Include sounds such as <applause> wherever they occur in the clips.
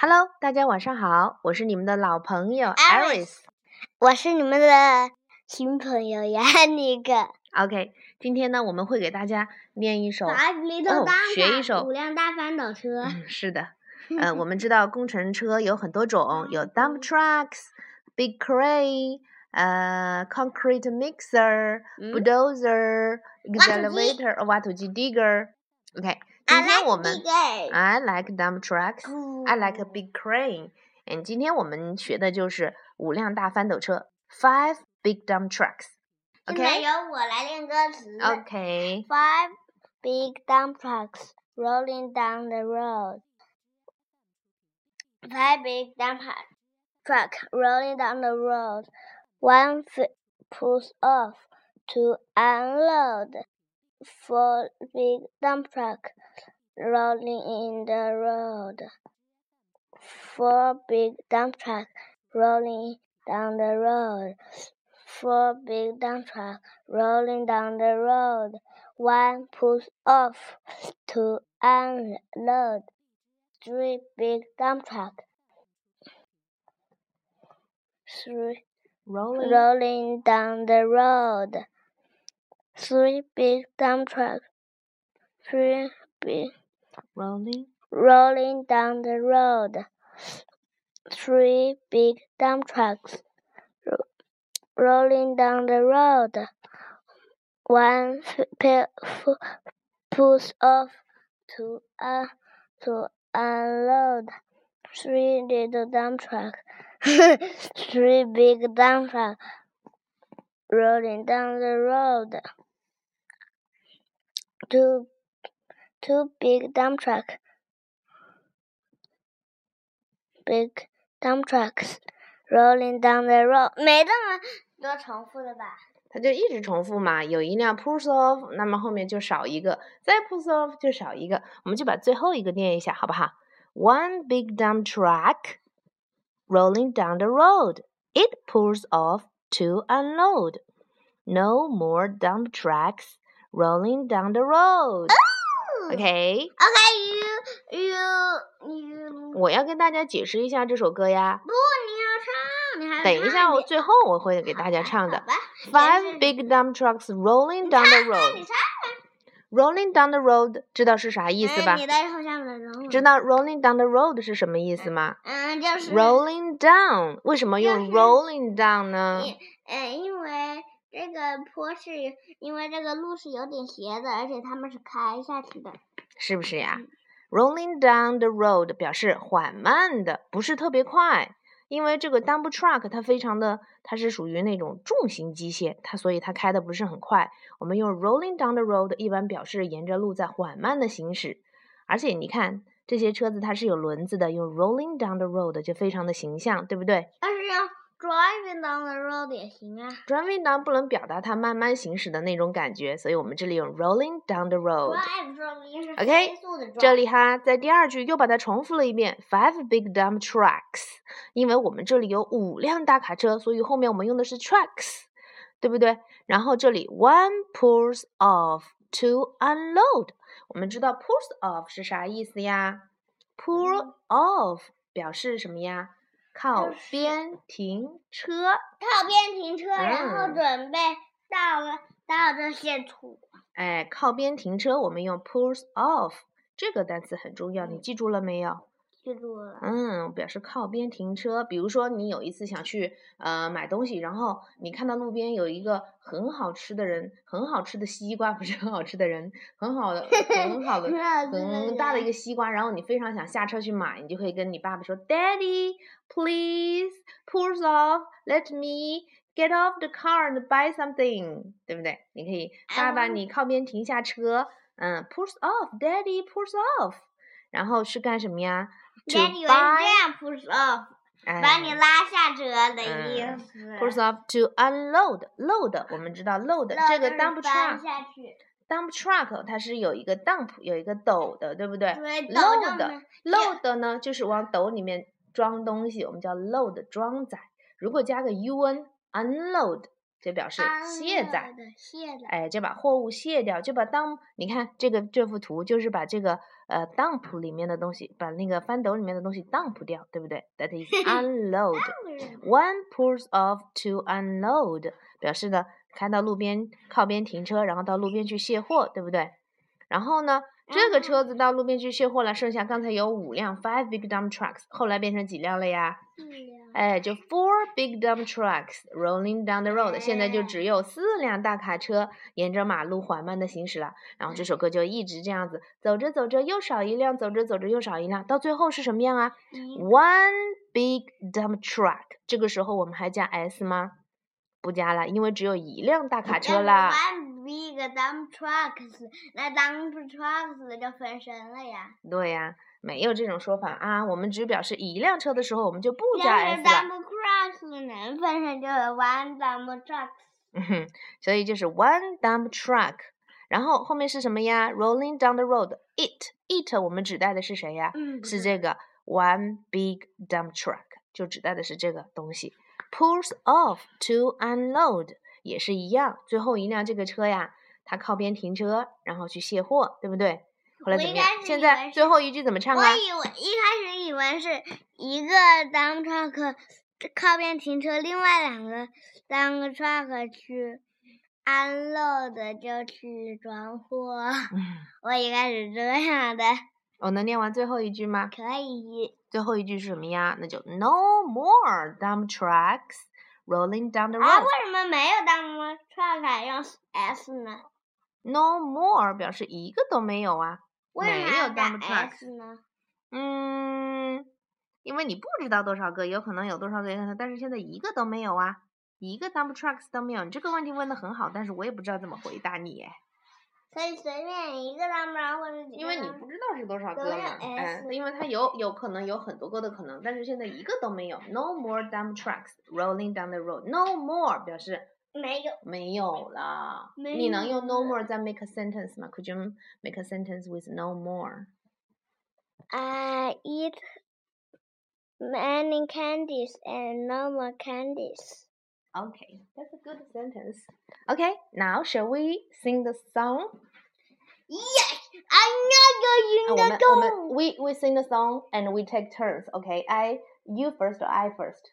Hello，大家晚上好，我是你们的老朋友 Iris，我是你们的新朋友亚尼克。OK，今天呢，我们会给大家念一首哦，学一首五辆大翻斗车。嗯，是的，呃，我们知道工程车有很多种，有 dump trucks、big crane、呃，concrete mixer、bulldozer、excavator、挖土机 digger。OK。今天我们 I like dump trucks, I like a big crane. 嗯，今天我们学的就是五辆大翻斗车，five big dump trucks. OK，由我来练歌词。OK。Five big dump trucks rolling down the road. Five big dump truck rolling down the road. One pulls off to unload. Four big dump truck rolling in the road. Four big dump trucks rolling down the road. Four big dump trucks rolling down the road. One pulls off to unload. Three big dump trucks. Three rolling. rolling down the road. Three big dump trucks. Three big rolling rolling down the road. Three big dump trucks rolling down the road. One pulls off to uh, to unload. Three little dump trucks. <laughs> Three big dump trucks rolling down the road Two two big dump trucks. Big dump trucks rolling down the road，没这么多重复的吧？它就一直重复嘛，有一辆 pulls off，那么后面就少一个，再 pulls off 就少一个，我们就把最后一个念一下，好不好？One big dump truck rolling down the road. It pulls off to unload. No more dump trucks rolling down the road. OK。OK，you you you。我要跟大家解释一下这首歌呀。不，你要唱，你还等一下，我最后我会给大家唱的。Five big dump trucks rolling down the road. Rolling down the road，知道是啥意思吧？知道 rolling down the road 是什么意思吗？嗯，就是 rolling down。为什么用 rolling down 呢？嗯，因为 这个坡是因为这个路是有点斜的，而且他们是开下去的，是不是呀？Rolling down the road 表示缓慢的，不是特别快。因为这个 dump truck 它非常的，它是属于那种重型机械，它所以它开的不是很快。我们用 rolling down the road 一般表示沿着路在缓慢的行驶。而且你看这些车子它是有轮子的，用 rolling down the road 就非常的形象，对不对？但是呀。Driving down the road 也行啊。Driving down 不能表达它慢慢行驶的那种感觉，所以我们这里用 rolling down the road。OK，这里哈，在第二句又把它重复了一遍，five big dump trucks。因为我们这里有五辆大卡车，所以后面我们用的是 trucks，对不对？然后这里 one pulls off to unload。我们知道 pulls off 是啥意思呀？Pull off 表示什么呀？靠边停车，靠边停车，然后准备到了到这些土。哎，靠边停车，我们用 pulls off 这个单词很重要，你记住了没有？记住了。嗯，表示靠边停车。比如说，你有一次想去呃买东西，然后你看到路边有一个很好吃的人，很好吃的西瓜，不是很好吃的人，很好的很好 <laughs> 的很大的一个西瓜，然后你非常想下车去买，你就可以跟你爸爸说，Daddy。Please pulls off. Let me get off the car and buy something，对不对？你可以，爸爸，你靠边停下车。嗯，pulls off，Daddy pulls off。然后是干什么呀？Daddy 这样 push off，把你拉下车的意思。Push off to unload，load，我们知道 load 这个 dump truck，dump truck 它是有一个 dump 有一个斗的，对不对？load，load 呢就是往斗里面。装东西我们叫 load 装载，如果加个 un unload 这表示卸载。卸载。哎，就把货物卸掉，就把 dump。你看这个这幅图，就是把这个呃 dump 里面的东西，把那个翻斗里面的东西 dump 掉，对不对？That is unload. <laughs> One pulls off to unload，表示的开到路边靠边停车，然后到路边去卸货，对不对？然后呢，这个车子到路边去卸货了，剩下刚才有五辆 five big dump trucks，后来变成几辆了呀？哎，就 four big dump trucks rolling down the road，现在就只有四辆大卡车沿着马路缓慢的行驶了。然后这首歌就一直这样子，走着走着又少一辆，走着走着又少一辆，到最后是什么样啊？One big dump truck，这个时候我们还加 s 吗？不加了，因为只有一辆大卡车啦。<laughs> One big dump trucks，那 dump trucks 就分身了呀。对呀。没有这种说法啊！我们只表示一辆车的时候，我们就不加 s 了。dump trucks 能分成就是 one dump trucks。嗯哼，所以就是 one dump truck。然后后面是什么呀？Rolling down the road。It it 我们指代的是谁呀？是这个 one big dump truck，就指代的是这个东西。Pulls off to unload 也是一样，最后一辆这个车呀，它靠边停车，然后去卸货，对不对？后来怎么样？现在最后一句怎么唱啊？我以为一开始以为是一个 dump truck 靠边停车，另外两个 dump truck 去 unload 就去装货。<laughs> 我一开始这样的。我能念完最后一句吗？可以。最后一句是什么呀？那就 No more dump trucks rolling down the road。啊，为什么没有 dump truck 用 s 呢？No more 表示一个都没有啊。没有 dump trucks 呢？嗯，因为你不知道多少个，有可能有多少个，但是现在一个都没有啊，一个 dump trucks 都没有。你这个问题问的很好，但是我也不知道怎么回答你。可以随便一个 dump truck 或者因为你不知道是多少个嘛，嗯，因为它有有可能有很多个的可能，但是现在一个都没有。No more dump trucks rolling down the road. No more 表示。没有，没有了。你能用 no more 再 make a sentence 吗？Could you make a sentence with no more? I eat many candies and no more candies. Okay, that's a good sentence. Okay, now shall we sing the song? Yes, I know you're in the We we sing the song and we take turns. Okay, I you first or I first.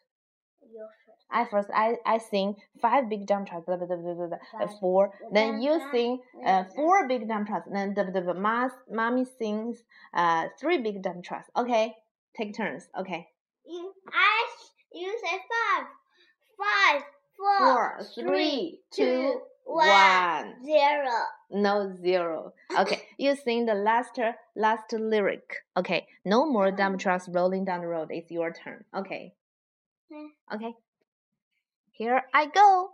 You I first I I sing five big dump trucks, blah, blah, blah, blah, blah, four. Then you sing uh four big dump trucks. Then the the mas mommy sings uh three big dump trucks. Okay, take turns. Okay. You I you say five, five, four, four three, two, one, zero. No zero. Okay, you sing the last last lyric. Okay, no more dump <laughs> trucks rolling down the road. It's your turn. Okay. Okay. Here I go.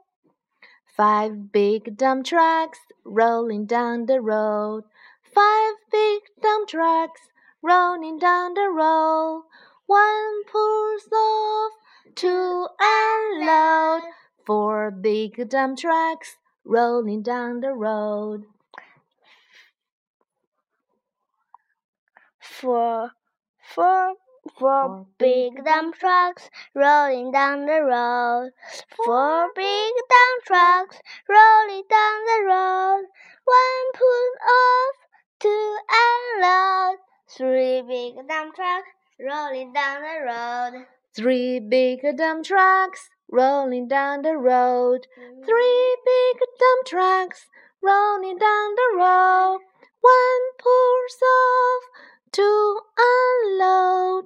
Five big dump trucks rolling down the road. Five big dump trucks rolling down the road. One pulls off to unload. Four big dump trucks rolling down the road. Four, four Four big dump trucks rolling down the road. Four big dump trucks rolling down the road. One pulls off to unload. Three big dump trucks rolling down the road. Three big dump trucks rolling down the road. Three big dump trucks rolling down the road. One pulls off to unload.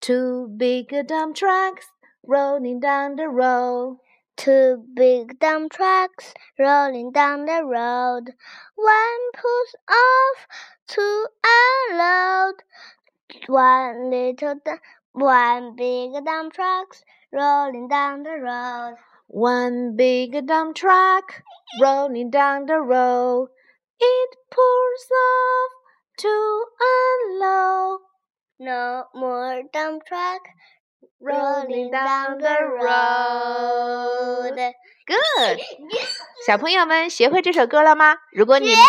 Two big dump trucks rolling down the road. Two big dump trucks rolling down the road. One pulls off to unload. One little, one big dump trucks rolling down the road. One big dump truck rolling down the road. It pulls off to unload. No more dump truck rolling down the road. Good，<laughs> 小朋友们学会这首歌了吗？如果你学会啦，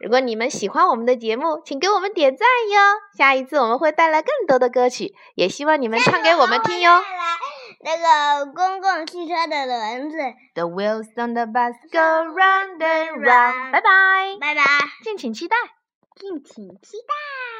如果你们喜欢我们的节目，请给我们点赞哟。下一次我们会带来更多的歌曲，也希望你们唱给我们听哟。那个公共汽车的轮子。The wheels on the bus go round and round。拜拜，拜拜，敬请期待。敬请期待。